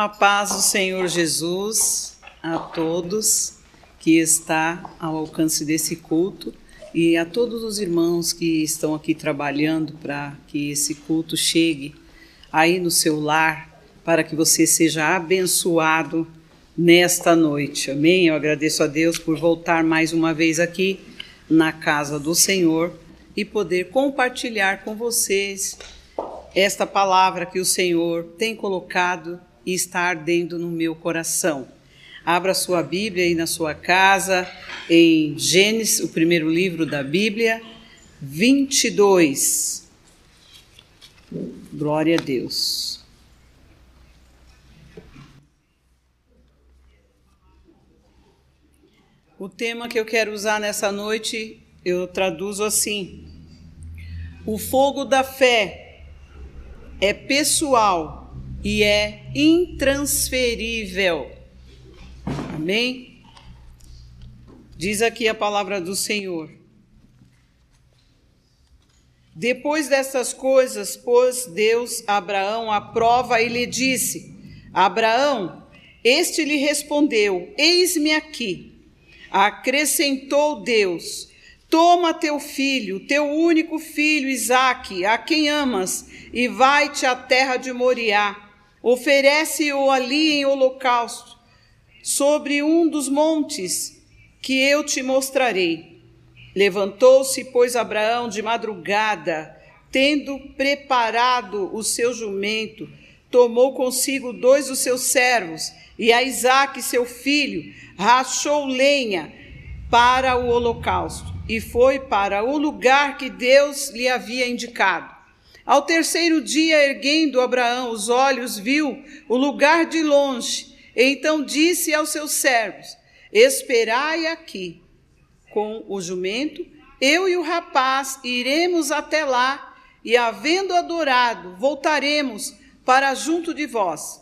A paz do Senhor Jesus a todos que está ao alcance desse culto e a todos os irmãos que estão aqui trabalhando para que esse culto chegue aí no seu lar, para que você seja abençoado nesta noite. Amém? Eu agradeço a Deus por voltar mais uma vez aqui na casa do Senhor e poder compartilhar com vocês esta palavra que o Senhor tem colocado e está ardendo no meu coração. Abra sua Bíblia aí na sua casa, em Gênesis, o primeiro livro da Bíblia, 22. Glória a Deus. O tema que eu quero usar nessa noite, eu traduzo assim: O fogo da fé é pessoal e é intransferível. Amém? Diz aqui a palavra do Senhor. Depois destas coisas, pôs Deus Abraão à prova e lhe disse: Abraão, este lhe respondeu: Eis-me aqui. Acrescentou Deus: Toma teu filho, teu único filho Isaque, a quem amas, e vai-te à terra de Moriá. Oferece-o ali em holocausto sobre um dos montes que eu te mostrarei. Levantou-se, pois, Abraão de madrugada, tendo preparado o seu jumento, tomou consigo dois dos seus servos e a Isaque, seu filho, rachou lenha para o holocausto e foi para o lugar que Deus lhe havia indicado. Ao terceiro dia, erguendo Abraão os olhos, viu o lugar de longe então disse aos seus servos: Esperai aqui com o jumento, eu e o rapaz iremos até lá, e havendo adorado, voltaremos para junto de vós.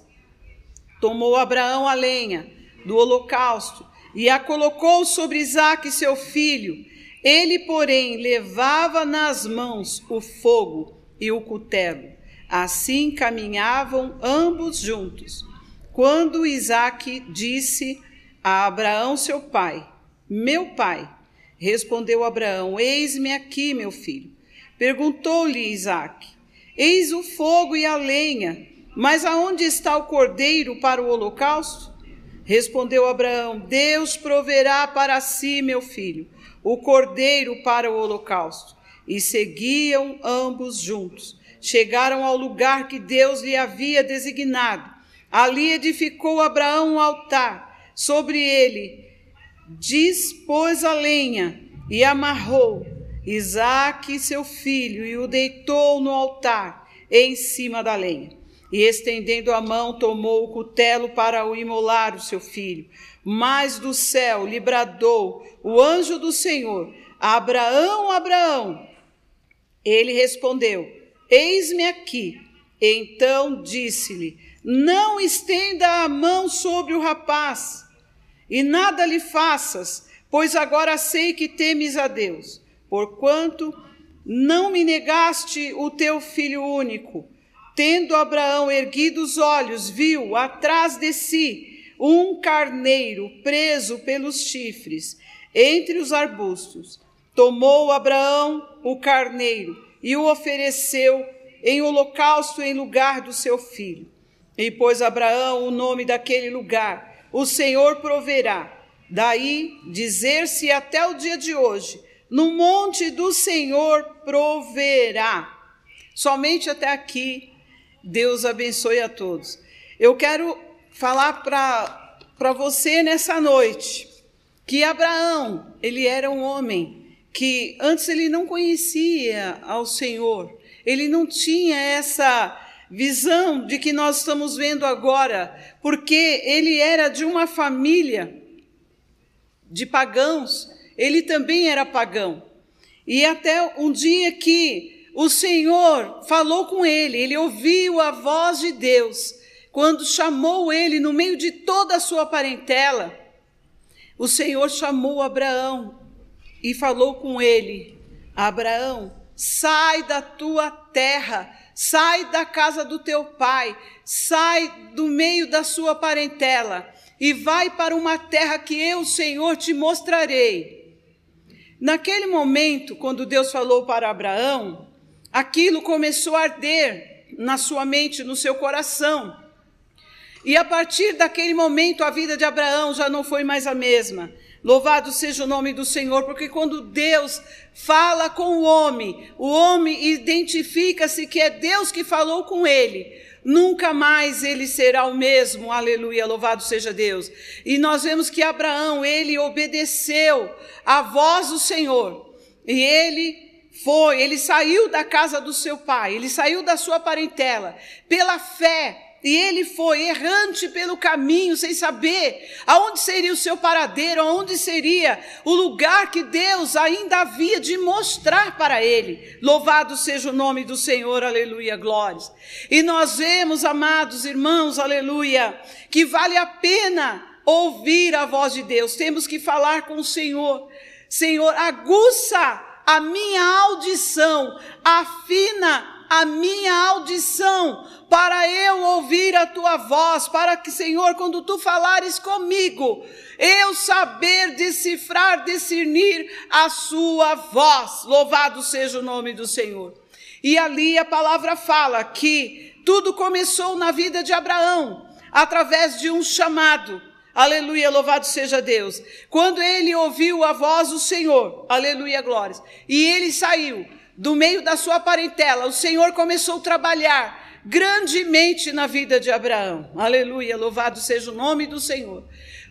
Tomou Abraão a lenha do holocausto e a colocou sobre Isaque, seu filho. Ele, porém, levava nas mãos o fogo e o cutelo. Assim caminhavam ambos juntos. Quando Isaac disse a Abraão, seu pai, meu pai, respondeu Abraão: Eis-me aqui, meu filho. Perguntou-lhe Isaac: Eis o fogo e a lenha, mas aonde está o cordeiro para o holocausto? Respondeu Abraão: Deus proverá para si, meu filho, o cordeiro para o holocausto. E seguiam ambos juntos. Chegaram ao lugar que Deus lhe havia designado Ali edificou Abraão um altar, sobre ele dispôs a lenha e amarrou Isaque, seu filho, e o deitou no altar, em cima da lenha. E estendendo a mão, tomou o cutelo para o imolar o seu filho. Mas do céu lhe bradou o anjo do Senhor: Abraão, Abraão. Ele respondeu: Eis-me aqui. Então disse-lhe: não estenda a mão sobre o rapaz, e nada lhe faças, pois agora sei que temes a Deus, porquanto não me negaste o teu filho único. Tendo Abraão erguido os olhos, viu atrás de si um carneiro preso pelos chifres entre os arbustos. Tomou Abraão o carneiro e o ofereceu em holocausto em lugar do seu filho. E pôs Abraão o nome daquele lugar: O Senhor proverá. Daí dizer-se até o dia de hoje: No monte do Senhor proverá. Somente até aqui, Deus abençoe a todos. Eu quero falar para você nessa noite que Abraão, ele era um homem que antes ele não conhecia ao Senhor, ele não tinha essa visão de que nós estamos vendo agora, porque ele era de uma família de pagãos, ele também era pagão. E até um dia que o Senhor falou com ele, ele ouviu a voz de Deus, quando chamou ele no meio de toda a sua parentela, o Senhor chamou Abraão e falou com ele: Abraão, sai da tua terra sai da casa do teu pai, sai do meio da sua parentela e vai para uma terra que eu, Senhor, te mostrarei. Naquele momento, quando Deus falou para Abraão, aquilo começou a arder na sua mente, no seu coração. E a partir daquele momento, a vida de Abraão já não foi mais a mesma. Louvado seja o nome do Senhor, porque quando Deus fala com o homem, o homem identifica-se que é Deus que falou com ele. Nunca mais ele será o mesmo, aleluia, louvado seja Deus. E nós vemos que Abraão, ele obedeceu à voz do Senhor, e ele foi, ele saiu da casa do seu pai, ele saiu da sua parentela, pela fé, e ele foi errante pelo caminho, sem saber aonde seria o seu paradeiro, aonde seria o lugar que Deus ainda havia de mostrar para ele. Louvado seja o nome do Senhor, aleluia, glórias. E nós vemos, amados irmãos, aleluia, que vale a pena ouvir a voz de Deus. Temos que falar com o Senhor. Senhor, aguça a minha audição, afina a minha audição, para eu ouvir a tua voz, para que, Senhor, quando tu falares comigo, eu saber decifrar, discernir a sua voz. Louvado seja o nome do Senhor. E ali a palavra fala que tudo começou na vida de Abraão, através de um chamado. Aleluia, louvado seja Deus. Quando ele ouviu a voz do Senhor, aleluia, glórias, e ele saiu do meio da sua parentela, o Senhor começou a trabalhar grandemente na vida de Abraão. Aleluia, louvado seja o nome do Senhor.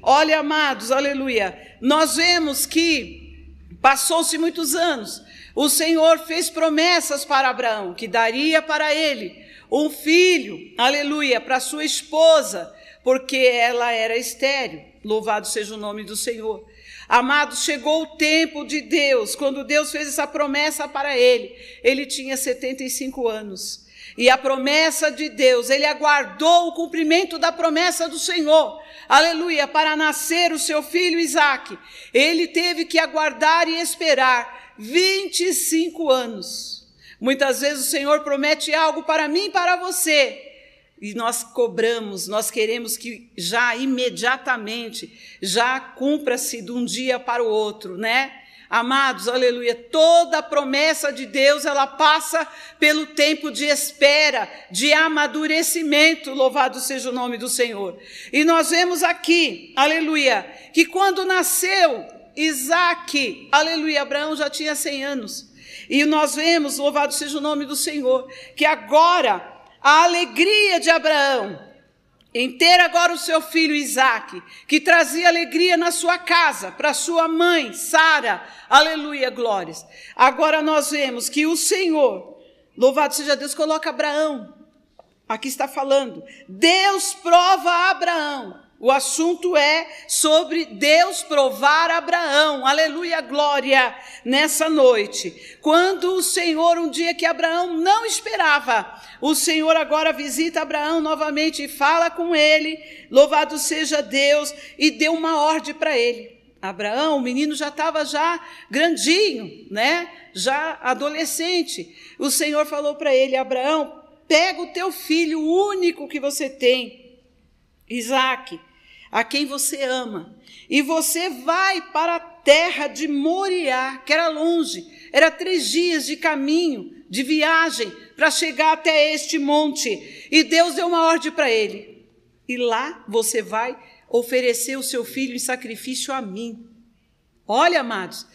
Olha, amados, aleluia. Nós vemos que passou-se muitos anos. O Senhor fez promessas para Abraão que daria para ele um filho, aleluia, para sua esposa porque ela era estéril. Louvado seja o nome do Senhor. Amados, chegou o tempo de Deus, quando Deus fez essa promessa para ele. Ele tinha 75 anos. E a promessa de Deus, ele aguardou o cumprimento da promessa do Senhor. Aleluia, para nascer o seu filho Isaque. Ele teve que aguardar e esperar 25 anos. Muitas vezes o Senhor promete algo para mim e para você e nós cobramos, nós queremos que já imediatamente, já cumpra-se de um dia para o outro, né? Amados, aleluia, toda promessa de Deus, ela passa pelo tempo de espera, de amadurecimento, louvado seja o nome do Senhor. E nós vemos aqui, aleluia, que quando nasceu Isaac, aleluia, Abraão já tinha 100 anos. E nós vemos, louvado seja o nome do Senhor, que agora a alegria de Abraão em ter agora o seu filho Isaque, que trazia alegria na sua casa, para sua mãe, Sara, aleluia, glórias. Agora nós vemos que o Senhor, louvado seja Deus, coloca Abraão, aqui está falando, Deus prova Abraão, o assunto é sobre Deus provar Abraão, aleluia, glória, nessa noite. Quando o Senhor, um dia que Abraão não esperava, o Senhor agora visita Abraão novamente e fala com ele, louvado seja Deus, e deu uma ordem para ele. Abraão, o menino já estava já grandinho, né? Já adolescente. O Senhor falou para ele: Abraão, pega o teu filho, único que você tem, Isaac, a quem você ama, e você vai para a terra de Moriá, que era longe, era três dias de caminho, de viagem, para chegar até este monte. E Deus deu uma ordem para ele: e lá você vai oferecer o seu filho em sacrifício a mim. Olha, amados,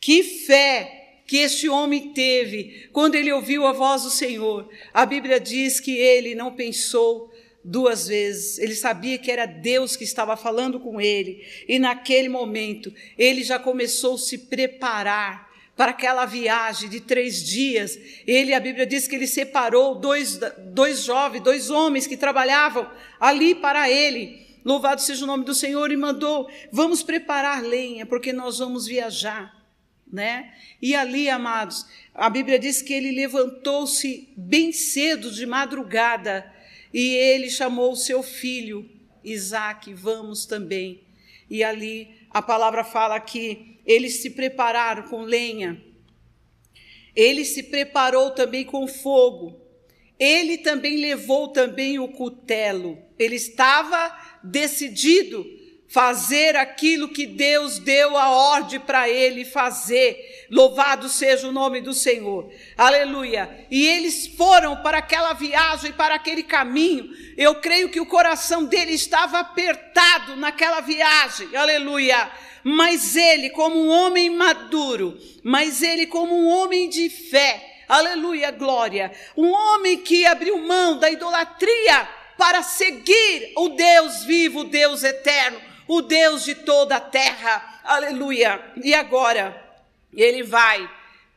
que fé que este homem teve quando ele ouviu a voz do Senhor. A Bíblia diz que ele não pensou duas vezes. Ele sabia que era Deus que estava falando com ele. E naquele momento, ele já começou a se preparar para aquela viagem de três dias. Ele, a Bíblia diz que ele separou dois, dois jovens, dois homens que trabalhavam ali para ele. Louvado seja o nome do Senhor, e mandou: vamos preparar lenha, porque nós vamos viajar. Né? E ali, amados, a Bíblia diz que ele levantou-se bem cedo, de madrugada, e ele chamou o seu filho, Isaac, vamos também. E ali a palavra fala que eles se prepararam com lenha, ele se preparou também com fogo. ele também levou também o cutelo. Ele estava decidido fazer aquilo que Deus deu a ordem para ele fazer. Louvado seja o nome do Senhor. Aleluia. E eles foram para aquela viagem, para aquele caminho. Eu creio que o coração dele estava apertado naquela viagem. Aleluia. Mas ele, como um homem maduro, mas ele, como um homem de fé, aleluia, glória. Um homem que abriu mão da idolatria para seguir o Deus vivo, o Deus eterno, o Deus de toda a terra, aleluia. E agora, ele vai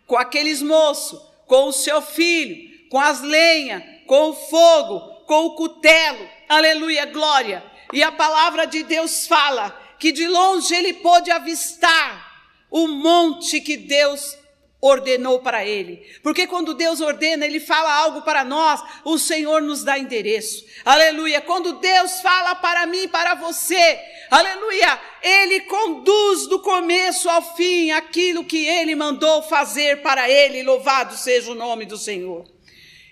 com aqueles moços, com o seu filho, com as lenhas, com o fogo, com o cutelo, aleluia, glória. E a palavra de Deus fala que de longe ele pôde avistar o monte que Deus ordenou para ele. Porque quando Deus ordena, ele fala algo para nós, o Senhor nos dá endereço. Aleluia. Quando Deus fala para mim, para você, aleluia, ele conduz do começo ao fim aquilo que ele mandou fazer para ele. Louvado seja o nome do Senhor.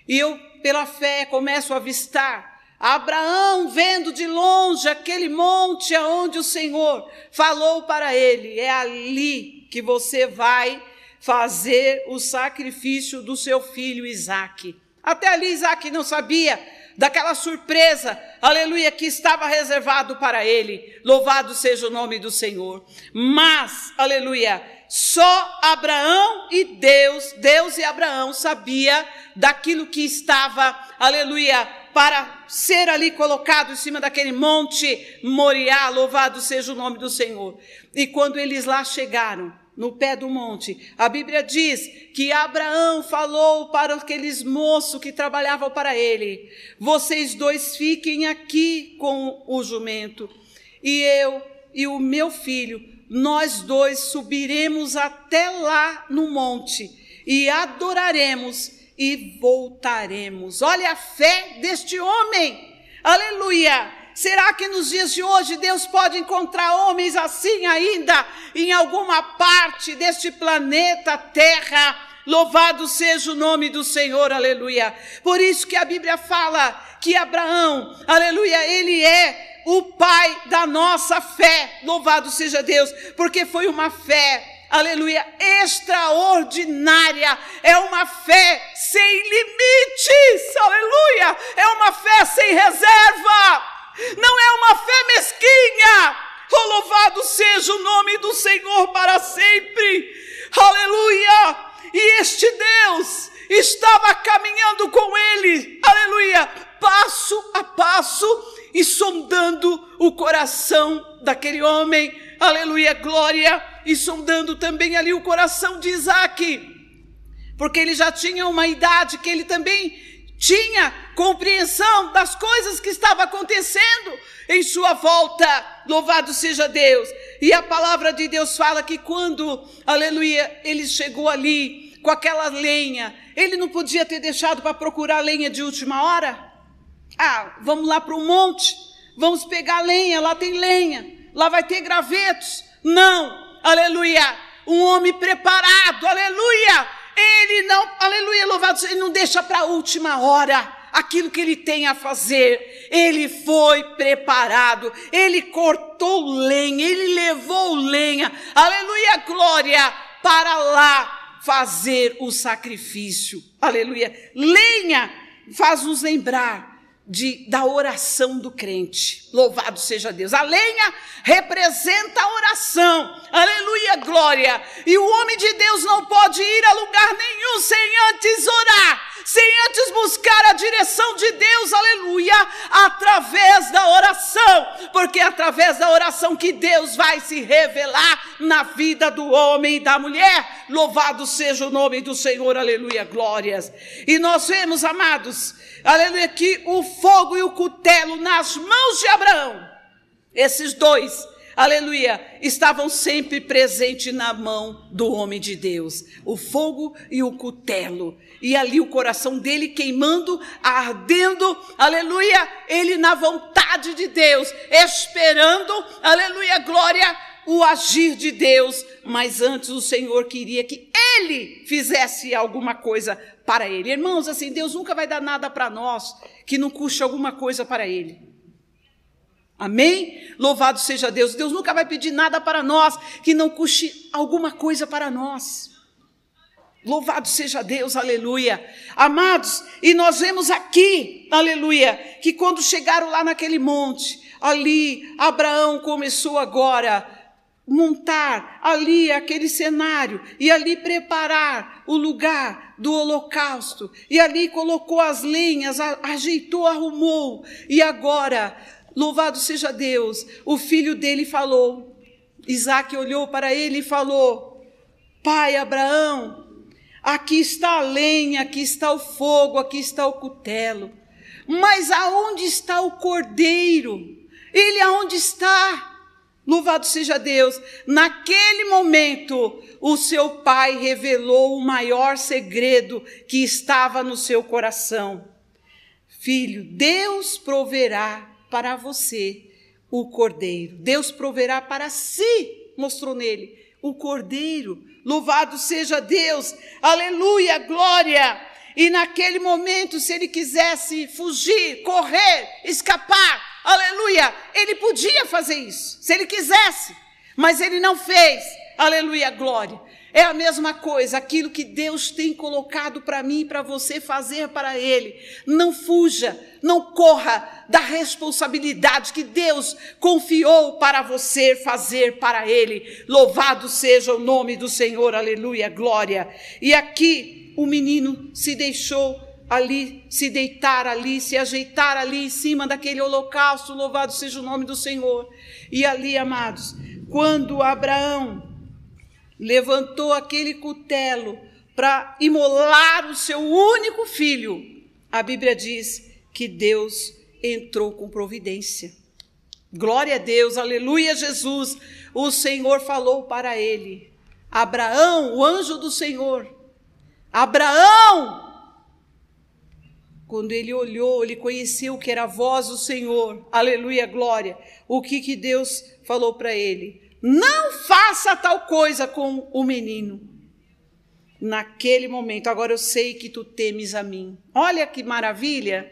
E eu, pela fé, começo a avistar Abraão, vendo de longe aquele monte aonde o Senhor falou para ele: é ali que você vai fazer o sacrifício do seu filho Isaque. Até ali Isaac não sabia daquela surpresa, aleluia, que estava reservado para ele. Louvado seja o nome do Senhor. Mas, aleluia, só Abraão e Deus, Deus e Abraão sabia daquilo que estava, aleluia, para ser ali colocado em cima daquele monte Moriá, louvado seja o nome do Senhor. E quando eles lá chegaram, no pé do monte. A Bíblia diz que Abraão falou para aqueles moços que trabalhavam para ele: Vocês dois fiquem aqui com o jumento, e eu e o meu filho, nós dois subiremos até lá no monte e adoraremos e voltaremos. Olha a fé deste homem. Aleluia! Será que nos dias de hoje Deus pode encontrar homens assim ainda em alguma parte deste planeta Terra? Louvado seja o nome do Senhor, aleluia. Por isso que a Bíblia fala que Abraão, aleluia, ele é o pai da nossa fé. Louvado seja Deus, porque foi uma fé, aleluia, extraordinária. É uma fé sem limites, aleluia. É uma fé sem reserva não é uma fé mesquinha. Oh, louvado seja o nome do Senhor para sempre. Aleluia! E este Deus estava caminhando com ele, aleluia, passo a passo e sondando o coração daquele homem, aleluia, glória, e sondando também ali o coração de Isaac, porque ele já tinha uma idade que ele também tinha compreensão das coisas que estavam acontecendo em sua volta. Louvado seja Deus. E a palavra de Deus fala que quando, aleluia, ele chegou ali com aquela lenha, ele não podia ter deixado para procurar lenha de última hora? Ah, vamos lá para o monte, vamos pegar lenha, lá tem lenha, lá vai ter gravetos. Não, aleluia, um homem preparado, aleluia, ele não, aleluia, louvado, ele não deixa para a última hora aquilo que ele tem a fazer. Ele foi preparado, ele cortou lenha, ele levou lenha, aleluia, glória, para lá fazer o sacrifício, aleluia. Lenha faz nos lembrar de, da oração do crente. Louvado seja Deus. A lenha representa a oração. Aleluia, glória. E o homem de Deus não pode ir a lugar nenhum sem antes orar sem antes buscar a direção de Deus, aleluia, através da oração, porque é através da oração que Deus vai se revelar na vida do homem e da mulher. Louvado seja o nome do Senhor, aleluia, glórias. E nós vemos, amados, aleluia, que o fogo e o cutelo nas mãos de Abraão, esses dois, aleluia, estavam sempre presentes na mão do homem de Deus, o fogo e o cutelo. E ali o coração dele queimando, ardendo, aleluia, ele na vontade de Deus, esperando, aleluia, glória, o agir de Deus, mas antes o Senhor queria que ele fizesse alguma coisa para ele. Irmãos, assim, Deus nunca vai dar nada para nós que não custe alguma coisa para ele. Amém? Louvado seja Deus. Deus nunca vai pedir nada para nós que não custe alguma coisa para nós. Louvado seja Deus, aleluia. Amados, e nós vemos aqui, aleluia, que quando chegaram lá naquele monte, ali Abraão começou agora montar ali aquele cenário e ali preparar o lugar do holocausto e ali colocou as lenhas, ajeitou, arrumou e agora Louvado seja Deus. O filho dele falou. Isaac olhou para ele e falou: Pai Abraão, aqui está a lenha, aqui está o fogo, aqui está o cutelo. Mas aonde está o cordeiro? Ele aonde está? Louvado seja Deus. Naquele momento, o seu pai revelou o maior segredo que estava no seu coração. Filho, Deus proverá para você o cordeiro. Deus proverá para si, mostrou nele, o cordeiro. Louvado seja Deus, aleluia, glória. E naquele momento, se ele quisesse fugir, correr, escapar, aleluia, ele podia fazer isso, se ele quisesse, mas ele não fez, aleluia, glória. É a mesma coisa, aquilo que Deus tem colocado para mim e para você fazer para Ele. Não fuja, não corra da responsabilidade que Deus confiou para você fazer para Ele. Louvado seja o nome do Senhor, aleluia, glória. E aqui o menino se deixou ali, se deitar ali, se ajeitar ali em cima daquele holocausto, louvado seja o nome do Senhor. E ali, amados, quando Abraão levantou aquele cutelo para imolar o seu único filho, a Bíblia diz que Deus entrou com providência. Glória a Deus, aleluia, Jesus. O Senhor falou para ele: Abraão, o anjo do Senhor, Abraão! Quando ele olhou, ele conheceu que era a voz do Senhor, aleluia, glória. O que, que Deus falou para ele? Não faça tal coisa com o menino. Naquele momento, agora eu sei que tu temes a mim. Olha que maravilha.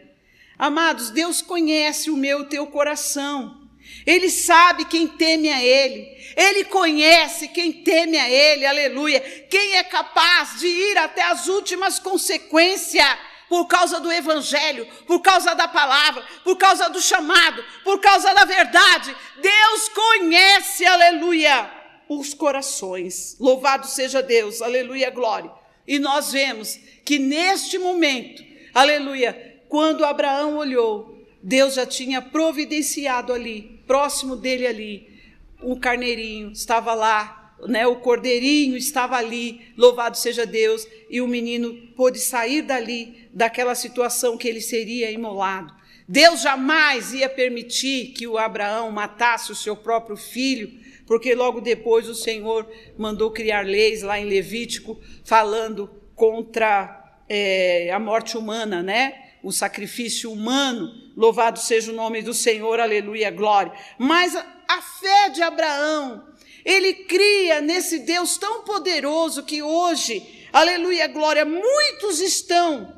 Amados, Deus conhece o meu o teu coração. Ele sabe quem teme a Ele. Ele conhece quem teme a Ele, aleluia. Quem é capaz de ir até as últimas consequências por causa do Evangelho, por causa da palavra, por causa do chamado, por causa da verdade. Deus conhece, aleluia, os corações. Louvado seja Deus, aleluia, glória. E nós vemos que neste momento, aleluia, quando Abraão olhou, Deus já tinha providenciado ali, próximo dele ali, um carneirinho, estava lá né, o cordeirinho estava ali, louvado seja Deus, e o menino pôde sair dali, daquela situação que ele seria imolado. Deus jamais ia permitir que o Abraão matasse o seu próprio filho, porque logo depois o Senhor mandou criar leis lá em Levítico, falando contra é, a morte humana, né? O sacrifício humano. Louvado seja o nome do Senhor, aleluia, glória. Mas a, a fé de Abraão, ele cria nesse Deus tão poderoso que hoje, aleluia, glória, muitos estão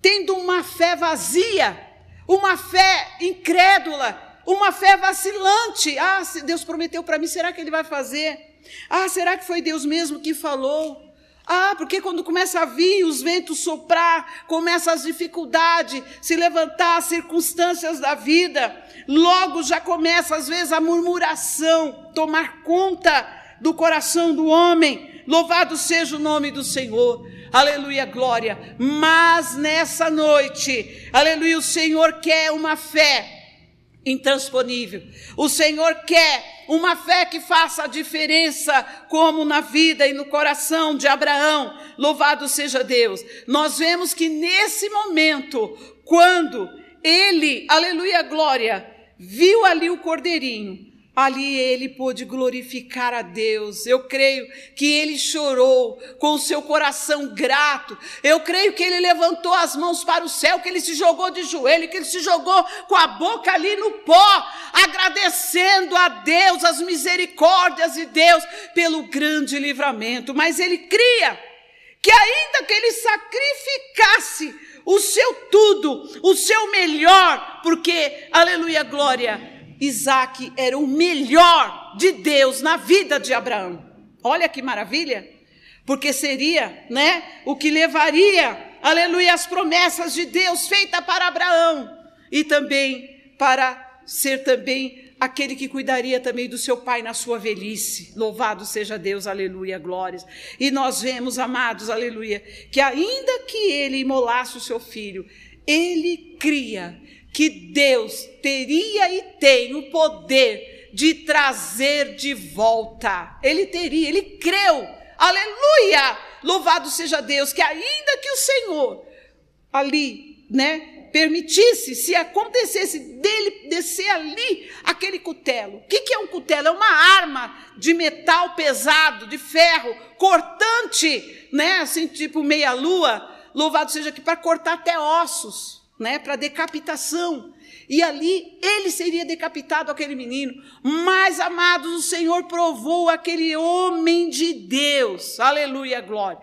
tendo uma fé vazia, uma fé incrédula, uma fé vacilante. Ah, Deus prometeu para mim, será que ele vai fazer? Ah, será que foi Deus mesmo que falou? Ah, porque quando começa a vir os ventos soprar, começa as dificuldades, se levantar as circunstâncias da vida, logo já começa às vezes a murmuração tomar conta do coração do homem. Louvado seja o nome do Senhor. Aleluia, glória. Mas nessa noite, aleluia, o Senhor quer uma fé intransponível. O Senhor quer uma fé que faça a diferença, como na vida e no coração de Abraão. Louvado seja Deus. Nós vemos que nesse momento, quando ele, aleluia, glória, viu ali o cordeirinho, Ali ele pôde glorificar a Deus. Eu creio que ele chorou com o seu coração grato. Eu creio que ele levantou as mãos para o céu, que ele se jogou de joelho, que ele se jogou com a boca ali no pó, agradecendo a Deus, as misericórdias de Deus pelo grande livramento. Mas ele cria que ainda que ele sacrificasse o seu tudo, o seu melhor, porque, aleluia, glória, Isaac era o melhor de Deus na vida de Abraão. Olha que maravilha! Porque seria, né, o que levaria, aleluia, as promessas de Deus feitas para Abraão e também para ser também aquele que cuidaria também do seu pai na sua velhice. Louvado seja Deus, aleluia, glórias. E nós vemos, amados, aleluia, que ainda que ele imolasse o seu filho, ele cria que Deus teria e tem o poder de trazer de volta. Ele teria, ele creu. Aleluia! Louvado seja Deus, que ainda que o Senhor ali, né, permitisse, se acontecesse dele descer ali aquele cutelo. O que, que é um cutelo? É uma arma de metal pesado, de ferro, cortante, né? Assim, tipo meia-lua. Louvado seja que para cortar até ossos, né? Para decapitação. E ali ele seria decapitado, aquele menino. Mas, amados, o Senhor provou aquele homem de Deus. Aleluia, glória.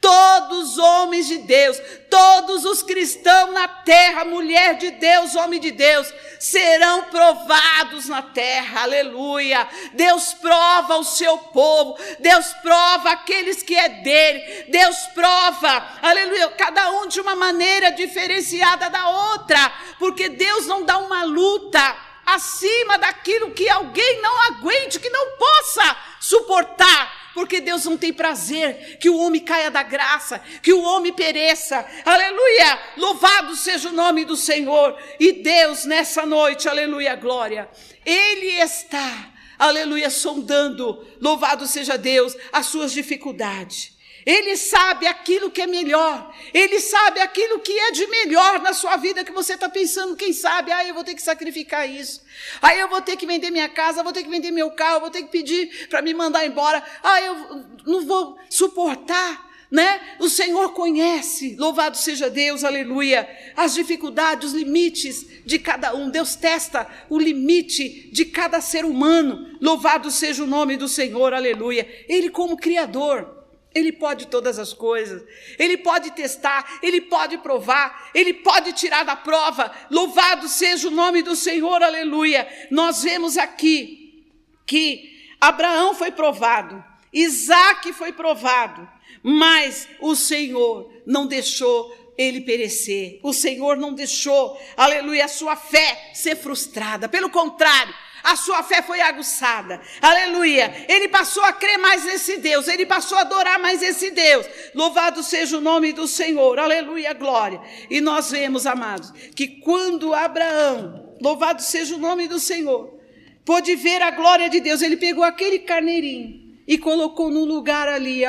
Todos os homens de Deus, todos os cristãos na terra, mulher de Deus, homem de Deus, serão provados na terra, aleluia. Deus prova o seu povo, Deus prova aqueles que é dele, Deus prova, aleluia, cada um de uma maneira diferenciada da outra, porque Deus não dá uma luta acima daquilo que alguém não aguente, que não possa suportar porque Deus não tem prazer que o homem caia da graça, que o homem pereça. Aleluia! Louvado seja o nome do Senhor. E Deus, nessa noite, aleluia, glória, Ele está, aleluia, sondando, louvado seja Deus, as suas dificuldades. Ele sabe aquilo que é melhor. Ele sabe aquilo que é de melhor na sua vida que você está pensando. Quem sabe? Ah, eu vou ter que sacrificar isso. Aí eu vou ter que vender minha casa, vou ter que vender meu carro, vou ter que pedir para me mandar embora. Ah, eu não vou suportar. Né? O Senhor conhece, louvado seja Deus, aleluia, as dificuldades, os limites de cada um. Deus testa o limite de cada ser humano. Louvado seja o nome do Senhor, aleluia. Ele como criador, ele pode todas as coisas, ele pode testar, ele pode provar, ele pode tirar da prova. Louvado seja o nome do Senhor, aleluia. Nós vemos aqui que Abraão foi provado, Isaac foi provado, mas o Senhor não deixou ele perecer, o Senhor não deixou, aleluia, a sua fé ser frustrada, pelo contrário, a sua fé foi aguçada. Aleluia. Ele passou a crer mais nesse Deus. Ele passou a adorar mais esse Deus. Louvado seja o nome do Senhor. Aleluia, glória. E nós vemos, amados, que quando Abraão, louvado seja o nome do Senhor, pôde ver a glória de Deus, ele pegou aquele carneirinho e colocou no lugar ali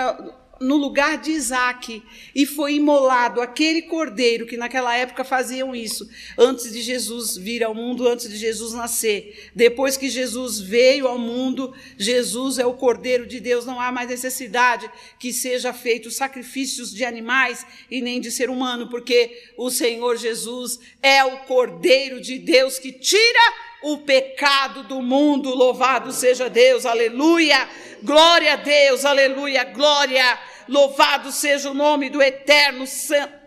no lugar de Isaac e foi imolado aquele cordeiro que naquela época faziam isso, antes de Jesus vir ao mundo, antes de Jesus nascer. Depois que Jesus veio ao mundo, Jesus é o cordeiro de Deus, não há mais necessidade que seja feito sacrifícios de animais e nem de ser humano, porque o Senhor Jesus é o cordeiro de Deus que tira o pecado do mundo. Louvado seja Deus, aleluia. Glória a Deus, aleluia, glória. Louvado seja o nome do Eterno Santo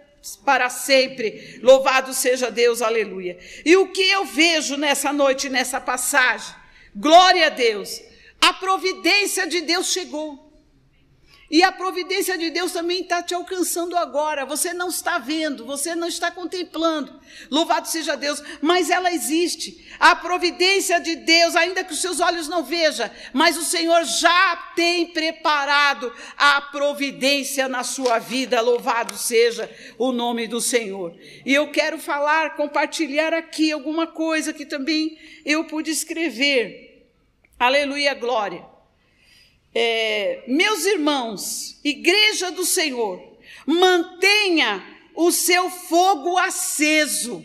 para sempre. Louvado seja Deus, aleluia. E o que eu vejo nessa noite, nessa passagem? Glória a Deus. A providência de Deus chegou. E a providência de Deus também está te alcançando agora. Você não está vendo, você não está contemplando. Louvado seja Deus, mas ela existe. A providência de Deus, ainda que os seus olhos não vejam, mas o Senhor já tem preparado a providência na sua vida. Louvado seja o nome do Senhor. E eu quero falar, compartilhar aqui alguma coisa que também eu pude escrever. Aleluia, glória é, meus irmãos, igreja do Senhor, mantenha o seu fogo aceso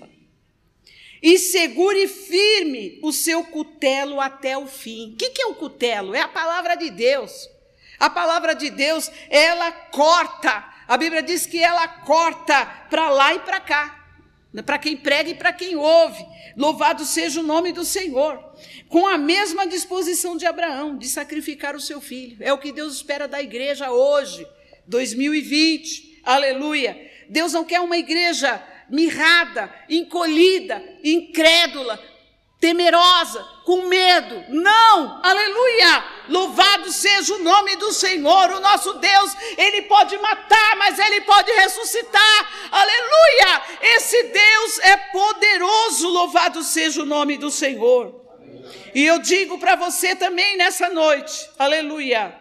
e segure firme o seu cutelo até o fim. O que, que é o cutelo? É a palavra de Deus. A palavra de Deus, ela corta. A Bíblia diz que ela corta para lá e para cá para quem prega e para quem ouve. Louvado seja o nome do Senhor. Com a mesma disposição de Abraão de sacrificar o seu filho. É o que Deus espera da igreja hoje. 2020, aleluia. Deus não quer uma igreja mirrada, encolhida, incrédula, temerosa, com medo. Não! Aleluia! Louvado seja o nome do Senhor, o nosso Deus. Ele pode matar, mas ele pode ressuscitar. Aleluia! Esse Deus é poderoso. Louvado seja o nome do Senhor. E eu digo para você também nessa noite, aleluia.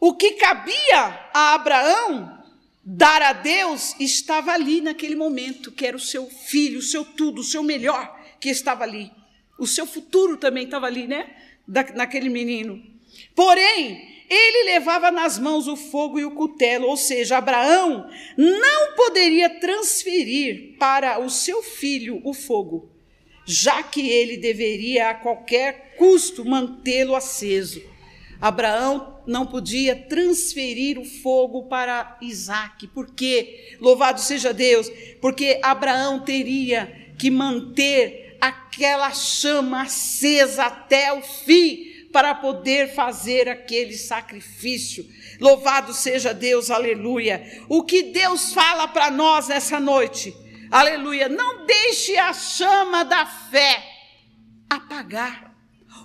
O que cabia a Abraão dar a Deus estava ali naquele momento, que era o seu filho, o seu tudo, o seu melhor que estava ali. O seu futuro também estava ali, né? Da, naquele menino. Porém, ele levava nas mãos o fogo e o cutelo, ou seja, Abraão não poderia transferir para o seu filho o fogo, já que ele deveria a qualquer custo mantê-lo aceso. Abraão não podia transferir o fogo para Isaac. Por quê? Louvado seja Deus, porque Abraão teria que manter aquela chama acesa até o fim para poder fazer aquele sacrifício. Louvado seja Deus, aleluia. O que Deus fala para nós nessa noite, aleluia. Não deixe a chama da fé apagar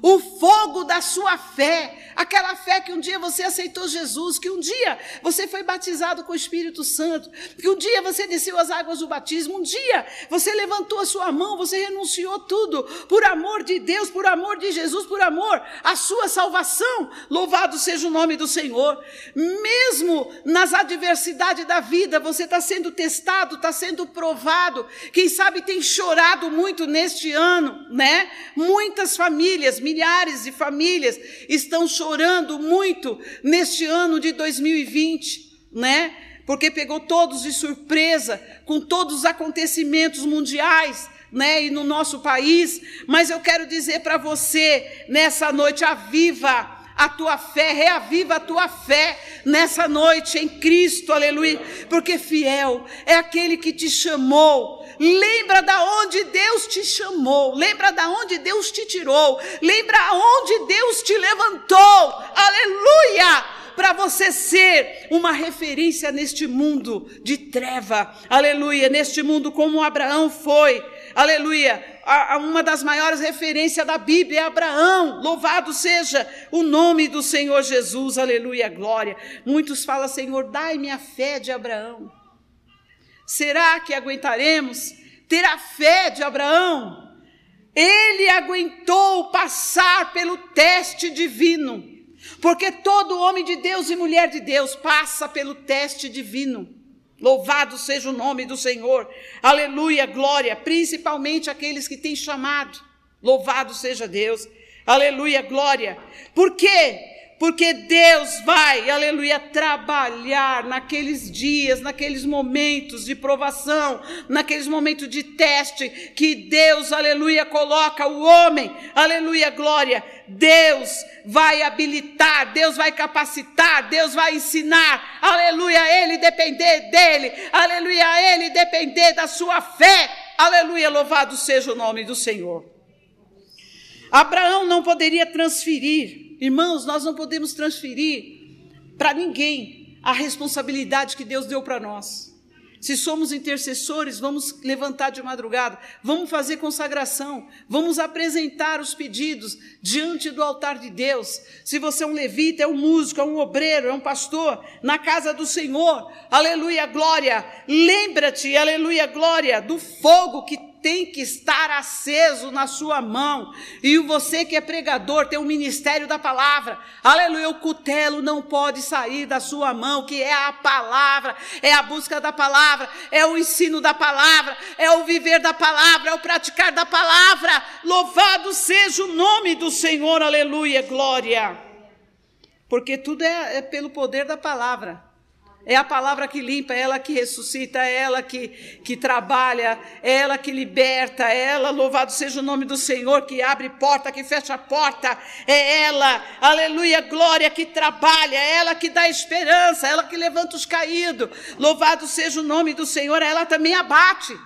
o fogo da sua fé, aquela fé que um dia você aceitou Jesus, que um dia você foi batizado com o Espírito Santo, que um dia você desceu as águas do batismo, um dia você levantou a sua mão, você renunciou tudo por amor de Deus, por amor de Jesus, por amor à sua salvação. Louvado seja o nome do Senhor. Mesmo nas adversidades da vida, você está sendo testado, está sendo provado. Quem sabe tem chorado muito neste ano, né? Muitas famílias, milhares de famílias estão chorando muito neste ano de 2020, né? Porque pegou todos de surpresa com todos os acontecimentos mundiais, né, e no nosso país, mas eu quero dizer para você nessa noite aviva a tua fé, reaviva a tua fé nessa noite em Cristo, aleluia, porque fiel é aquele que te chamou Lembra da onde Deus te chamou, lembra da onde Deus te tirou, lembra aonde Deus te levantou. Aleluia! Para você ser uma referência neste mundo de treva. Aleluia, neste mundo como Abraão foi. Aleluia. A, a uma das maiores referências da Bíblia é Abraão. Louvado seja o nome do Senhor Jesus. Aleluia, glória. Muitos falam, Senhor, dai-me a fé de Abraão. Será que aguentaremos ter a fé de Abraão? Ele aguentou passar pelo teste divino, porque todo homem de Deus e mulher de Deus passa pelo teste divino. Louvado seja o nome do Senhor, aleluia, glória, principalmente aqueles que têm chamado. Louvado seja Deus, aleluia, glória. Por quê? Porque Deus vai, aleluia, trabalhar naqueles dias, naqueles momentos de provação, naqueles momentos de teste, que Deus, aleluia, coloca o homem, aleluia, glória. Deus vai habilitar, Deus vai capacitar, Deus vai ensinar, aleluia, ele depender dele, aleluia, ele depender da sua fé, aleluia, louvado seja o nome do Senhor. Abraão não poderia transferir Irmãos, nós não podemos transferir para ninguém a responsabilidade que Deus deu para nós. Se somos intercessores, vamos levantar de madrugada, vamos fazer consagração, vamos apresentar os pedidos diante do altar de Deus. Se você é um levita, é um músico, é um obreiro, é um pastor, na casa do Senhor, aleluia, glória. Lembra-te, aleluia, glória, do fogo que tem que estar aceso na sua mão. E você que é pregador tem o um ministério da palavra. Aleluia, o cutelo não pode sair da sua mão, que é a palavra, é a busca da palavra, é o ensino da palavra, é o viver da palavra, é o praticar da palavra. Louvado seja o nome do Senhor, aleluia, glória. Porque tudo é, é pelo poder da palavra. É a palavra que limpa, é ela que ressuscita, é ela que, que trabalha, é ela que liberta, é ela, louvado seja o nome do Senhor, que abre porta, que fecha porta, é ela, aleluia, glória, que trabalha, é ela que dá esperança, é ela que levanta os caídos, louvado seja o nome do Senhor, ela também abate,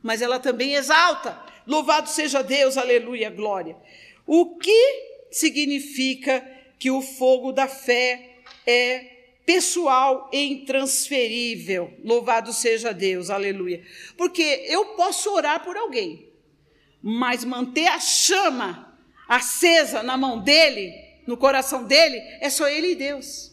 mas ela também exalta, louvado seja Deus, aleluia, glória. O que significa que o fogo da fé é pessoal e intransferível. Louvado seja Deus, aleluia. Porque eu posso orar por alguém, mas manter a chama acesa na mão dele, no coração dele, é só ele e Deus.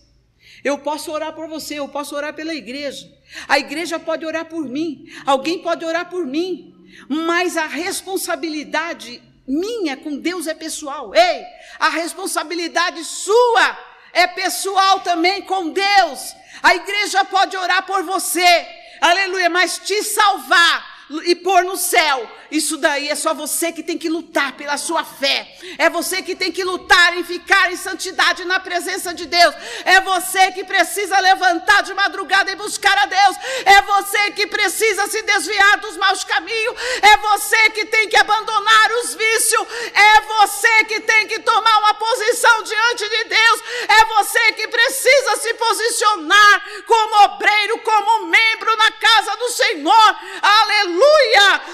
Eu posso orar por você, eu posso orar pela igreja. A igreja pode orar por mim, alguém pode orar por mim, mas a responsabilidade minha com Deus é pessoal. Ei, a responsabilidade sua é pessoal também com Deus. A igreja pode orar por você, aleluia, mas te salvar e pôr no céu isso daí é só você que tem que lutar pela sua fé. É você que tem que lutar em ficar em santidade na presença de Deus. É você que precisa levantar de madrugada e buscar a Deus. É você que precisa se desviar dos maus caminhos. É você que tem que abandonar os vícios. É você que tem que tomar uma posição diante de Deus. É você que precisa se posicionar como obreiro, como membro na casa do Senhor. Aleluia!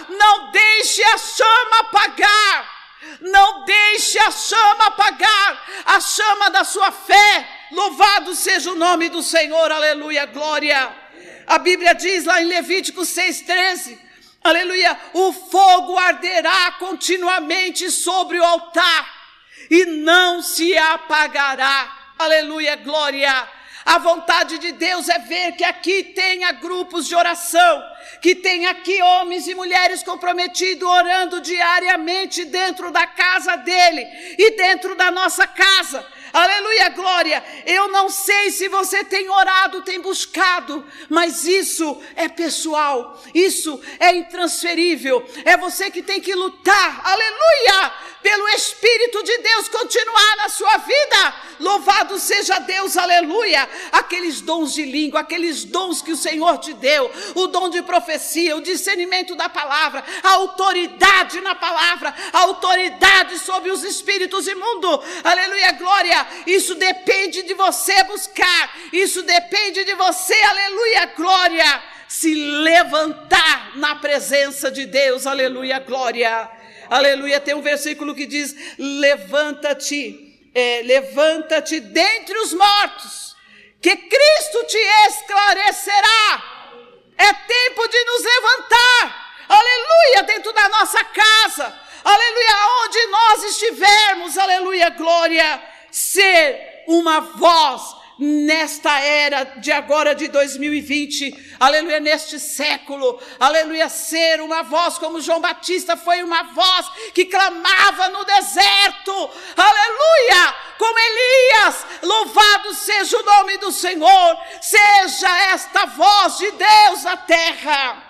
Não deixe deixe a chama apagar. Não deixe a chama apagar a chama da sua fé. Louvado seja o nome do Senhor, aleluia, glória. A Bíblia diz lá em Levítico 6,13: aleluia, o fogo arderá continuamente sobre o altar e não se apagará, aleluia, glória. A vontade de Deus é ver que aqui tenha grupos de oração, que tenha aqui homens e mulheres comprometidos orando diariamente dentro da casa dele e dentro da nossa casa. Aleluia, glória. Eu não sei se você tem orado, tem buscado, mas isso é pessoal, isso é intransferível. É você que tem que lutar. Aleluia! pelo Espírito de Deus continuar na sua vida. Louvado seja Deus, aleluia. Aqueles dons de língua, aqueles dons que o Senhor te deu, o dom de profecia, o discernimento da palavra, a autoridade na palavra, a autoridade sobre os espíritos imundos. Aleluia, glória. Isso depende de você buscar, isso depende de você, aleluia, glória. Se levantar na presença de Deus, aleluia, glória. Aleluia. Tem um versículo que diz: Levanta-te, é, levanta-te dentre os mortos, que Cristo te esclarecerá. É tempo de nos levantar. Aleluia, dentro da nossa casa. Aleluia, onde nós estivermos. Aleluia, glória. Ser uma voz nesta era de agora de 2020, aleluia, neste século, aleluia, ser uma voz como João Batista foi uma voz que clamava no deserto, aleluia, como Elias, louvado seja o nome do Senhor, seja esta voz de Deus na terra,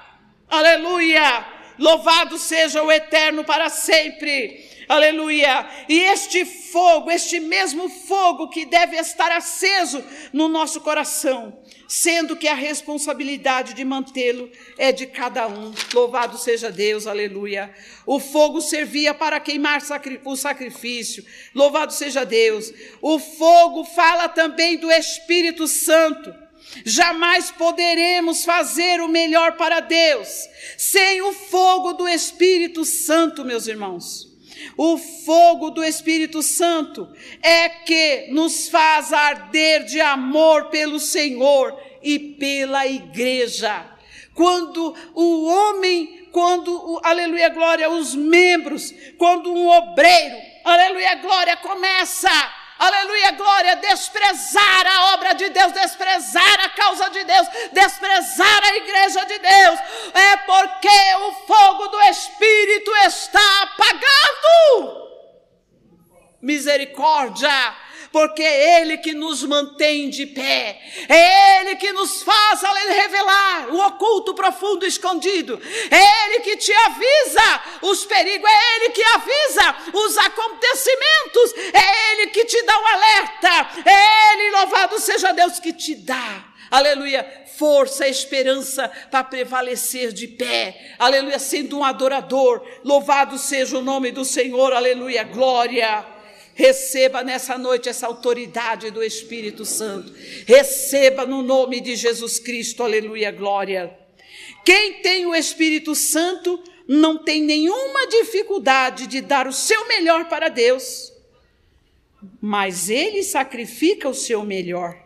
aleluia, louvado seja o eterno para sempre. Aleluia! E este fogo, este mesmo fogo que deve estar aceso no nosso coração, sendo que a responsabilidade de mantê-lo é de cada um. Louvado seja Deus, aleluia. O fogo servia para queimar o sacrifício. Louvado seja Deus. O fogo fala também do Espírito Santo. Jamais poderemos fazer o melhor para Deus sem o fogo do Espírito Santo, meus irmãos. O fogo do Espírito Santo é que nos faz arder de amor pelo Senhor e pela igreja. Quando o homem, quando, aleluia, glória, os membros, quando um obreiro, aleluia, glória, começa aleluia, glória, desprezar a obra de Deus, desprezar a causa de Deus, desprezar a igreja de Deus, é porque o fogo do Espírito está apagando. Misericórdia, porque é Ele que nos mantém de pé, é Ele que nos faz revelar o oculto, profundo, escondido, é Ele que te avisa os perigos, é Ele que avisa os acontecimentos, é Ele que te dá o alerta, é Ele, louvado seja Deus, que te dá, aleluia, força, esperança para prevalecer de pé, aleluia, sendo um adorador, louvado seja o nome do Senhor, aleluia, glória. Receba nessa noite essa autoridade do Espírito Santo. Receba no nome de Jesus Cristo, aleluia, glória. Quem tem o Espírito Santo não tem nenhuma dificuldade de dar o seu melhor para Deus, mas ele sacrifica o seu melhor.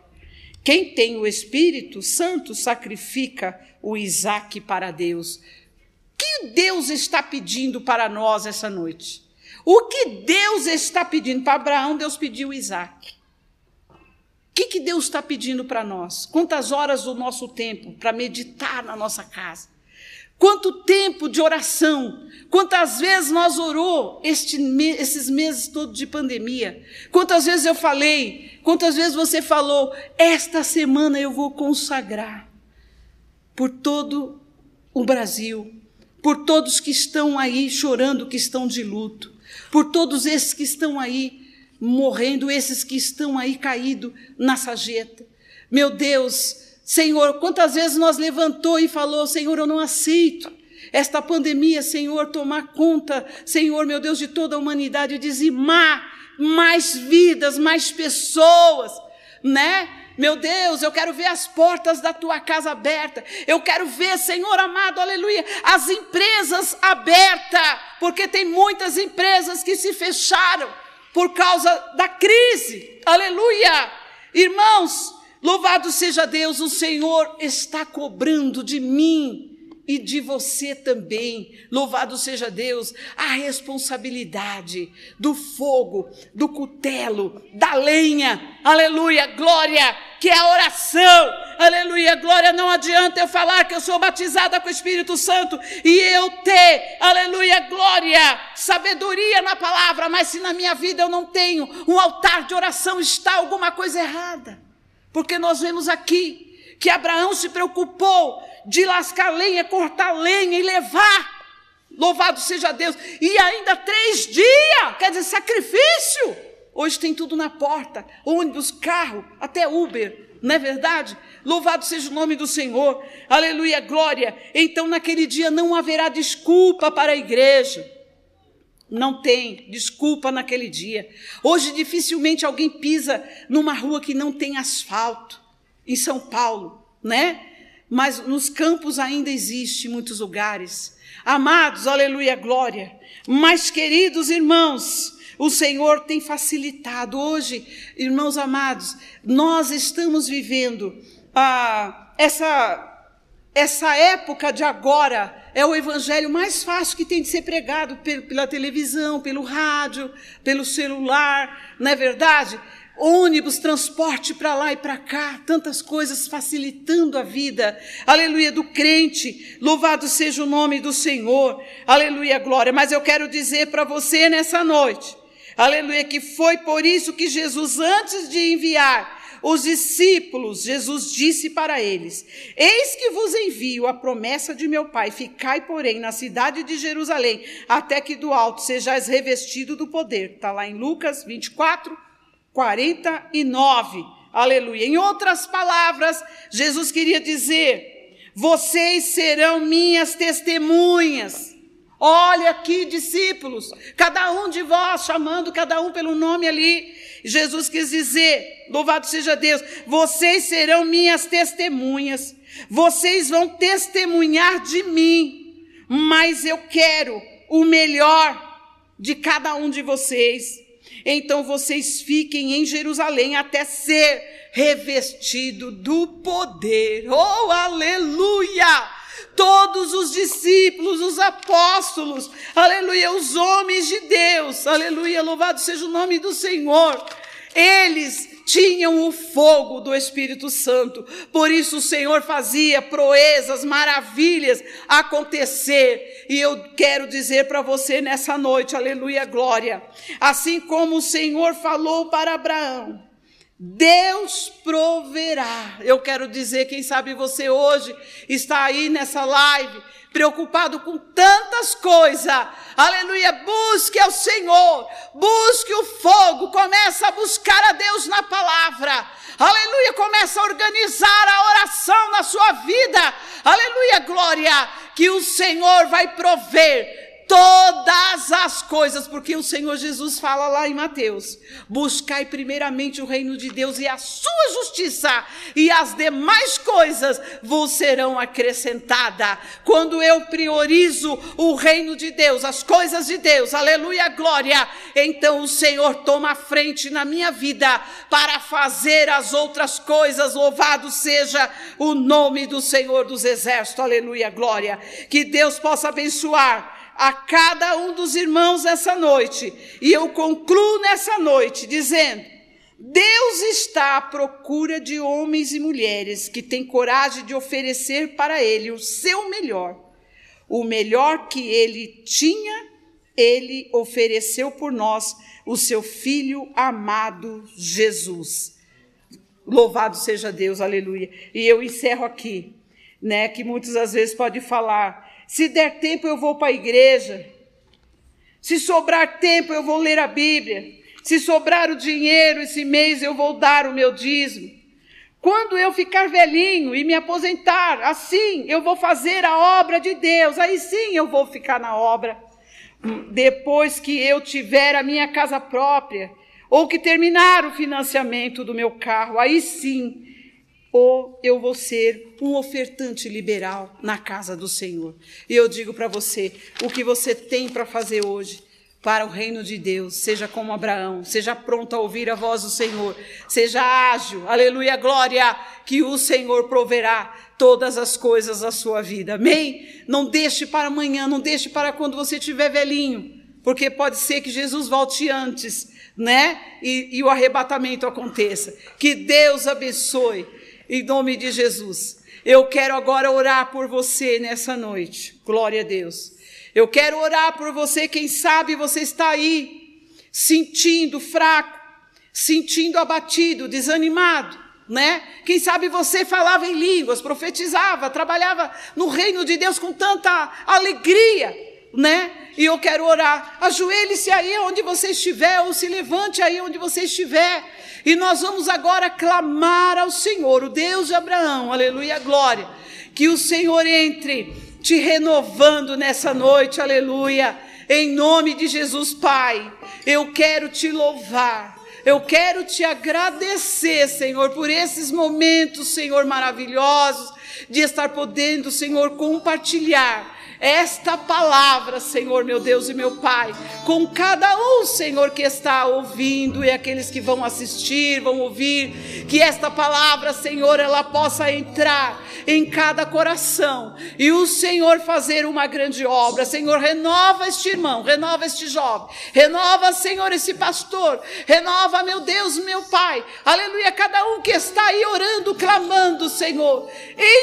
Quem tem o Espírito Santo sacrifica o Isaac para Deus. Que Deus está pedindo para nós essa noite? O que Deus está pedindo? Para Abraão, Deus pediu Isaac. O que, que Deus está pedindo para nós? Quantas horas do nosso tempo para meditar na nossa casa? Quanto tempo de oração? Quantas vezes nós orou este, esses meses todos de pandemia? Quantas vezes eu falei? Quantas vezes você falou? Esta semana eu vou consagrar por todo o Brasil, por todos que estão aí chorando, que estão de luto, por todos esses que estão aí morrendo, esses que estão aí caídos na sageta. Meu Deus, Senhor, quantas vezes nós levantou e falou, Senhor, eu não aceito esta pandemia, Senhor, tomar conta, Senhor, meu Deus, de toda a humanidade, dizimar mais vidas, mais pessoas, né? Meu Deus, eu quero ver as portas da tua casa abertas. Eu quero ver, Senhor amado, aleluia, as empresas abertas, porque tem muitas empresas que se fecharam por causa da crise. Aleluia! Irmãos, Louvado seja Deus, o Senhor está cobrando de mim e de você também. Louvado seja Deus, a responsabilidade do fogo, do cutelo, da lenha. Aleluia, glória, que é a oração. Aleluia, glória. Não adianta eu falar que eu sou batizada com o Espírito Santo e eu ter, aleluia, glória, sabedoria na palavra, mas se na minha vida eu não tenho um altar de oração, está alguma coisa errada. Porque nós vemos aqui que Abraão se preocupou de lascar lenha, cortar lenha e levar. Louvado seja Deus. E ainda três dias, quer dizer, sacrifício. Hoje tem tudo na porta: ônibus, carro, até Uber, não é verdade? Louvado seja o nome do Senhor, aleluia, glória. Então, naquele dia não haverá desculpa para a igreja. Não tem desculpa naquele dia. Hoje dificilmente alguém pisa numa rua que não tem asfalto, em São Paulo, né? Mas nos campos ainda existe muitos lugares. Amados, aleluia, glória. Mas queridos irmãos, o Senhor tem facilitado. Hoje, irmãos amados, nós estamos vivendo ah, essa essa época de agora é o evangelho mais fácil que tem de ser pregado pela televisão, pelo rádio, pelo celular, não é verdade? Ônibus, transporte para lá e para cá, tantas coisas facilitando a vida, aleluia, do crente, louvado seja o nome do Senhor, aleluia, glória. Mas eu quero dizer para você nessa noite, aleluia, que foi por isso que Jesus, antes de enviar os discípulos, Jesus disse para eles: Eis que vos envio a promessa de meu Pai, ficai, porém, na cidade de Jerusalém, até que do alto sejais revestido do poder. Está lá em Lucas 24, 49. Aleluia. Em outras palavras, Jesus queria dizer: Vocês serão minhas testemunhas. Olha aqui, discípulos, cada um de vós, chamando cada um pelo nome ali. Jesus quis dizer: louvado seja Deus, vocês serão minhas testemunhas, vocês vão testemunhar de mim, mas eu quero o melhor de cada um de vocês. Então vocês fiquem em Jerusalém até ser revestido do poder. Oh, aleluia! todos os discípulos, os apóstolos, aleluia, os homens de Deus, aleluia, louvado seja o nome do Senhor. Eles tinham o fogo do Espírito Santo, por isso o Senhor fazia proezas, maravilhas acontecer. E eu quero dizer para você nessa noite, aleluia, glória, assim como o Senhor falou para Abraão, Deus proverá. Eu quero dizer, quem sabe você hoje está aí nessa live, preocupado com tantas coisas. Aleluia, busque ao Senhor, busque o fogo, começa a buscar a Deus na palavra. Aleluia, começa a organizar a oração na sua vida. Aleluia, glória, que o Senhor vai prover todas as coisas, porque o Senhor Jesus fala lá em Mateus: buscai primeiramente o reino de Deus e a sua justiça, e as demais coisas vos serão acrescentadas. Quando eu priorizo o reino de Deus, as coisas de Deus, aleluia, glória, então o Senhor toma a frente na minha vida para fazer as outras coisas. Louvado seja o nome do Senhor dos Exércitos, aleluia, glória. Que Deus possa abençoar a cada um dos irmãos essa noite. E eu concluo nessa noite dizendo: Deus está à procura de homens e mulheres que têm coragem de oferecer para Ele o seu melhor. O melhor que Ele tinha, Ele ofereceu por nós, o seu Filho amado Jesus. Louvado seja Deus, aleluia. E eu encerro aqui, né? Que muitas às vezes pode falar, se der tempo, eu vou para a igreja. Se sobrar tempo, eu vou ler a Bíblia. Se sobrar o dinheiro esse mês, eu vou dar o meu dízimo. Quando eu ficar velhinho e me aposentar, assim eu vou fazer a obra de Deus. Aí sim eu vou ficar na obra. Depois que eu tiver a minha casa própria, ou que terminar o financiamento do meu carro, aí sim ou eu vou ser um ofertante liberal na casa do Senhor. E eu digo para você: o que você tem para fazer hoje para o reino de Deus, seja como Abraão, seja pronto a ouvir a voz do Senhor, seja ágil, aleluia, glória, que o Senhor proverá todas as coisas da sua vida. Amém? Não deixe para amanhã, não deixe para quando você estiver velhinho, porque pode ser que Jesus volte antes, né? E, e o arrebatamento aconteça. Que Deus abençoe em nome de Jesus. Eu quero agora orar por você nessa noite. Glória a Deus. Eu quero orar por você, quem sabe você está aí sentindo fraco, sentindo abatido, desanimado, né? Quem sabe você falava em línguas, profetizava, trabalhava no reino de Deus com tanta alegria, né? E eu quero orar. Ajoelhe-se aí onde você estiver, ou se levante aí onde você estiver. E nós vamos agora clamar ao Senhor, o Deus de Abraão, aleluia, glória. Que o Senhor entre te renovando nessa noite, aleluia. Em nome de Jesus, Pai, eu quero te louvar. Eu quero te agradecer, Senhor, por esses momentos, Senhor, maravilhosos, de estar podendo, Senhor, compartilhar esta palavra, Senhor, meu Deus e meu Pai, com cada um, Senhor, que está ouvindo e aqueles que vão assistir, vão ouvir, que esta palavra, Senhor, ela possa entrar em cada coração e o Senhor fazer uma grande obra. Senhor, renova este irmão, renova este jovem, renova, Senhor, esse pastor, renova, meu Deus, meu Pai, aleluia, cada um que está aí orando, clamando, Senhor,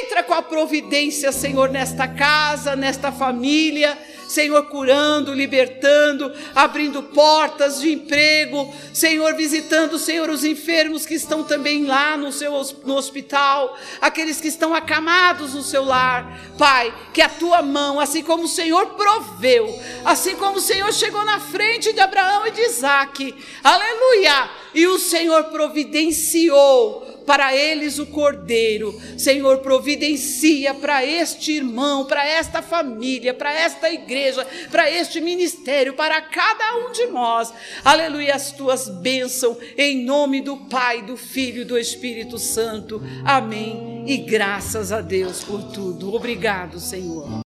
entra com a providência, Senhor, nesta casa, nesta família, Senhor, curando, libertando, abrindo portas de emprego, Senhor, visitando, Senhor, os enfermos que estão também lá no seu no hospital, aqueles que estão acamados no seu lar. Pai, que a tua mão, assim como o Senhor proveu, assim como o Senhor chegou na frente de Abraão e de Isaac, aleluia, e o Senhor providenciou para eles o cordeiro. Senhor, providencia para este irmão, para esta família, para esta igreja, para este ministério, para cada um de nós. Aleluia, as tuas bênçãos, em nome do Pai, do Filho e do Espírito Santo. Amém. E graças a Deus por tudo. Obrigado, Senhor.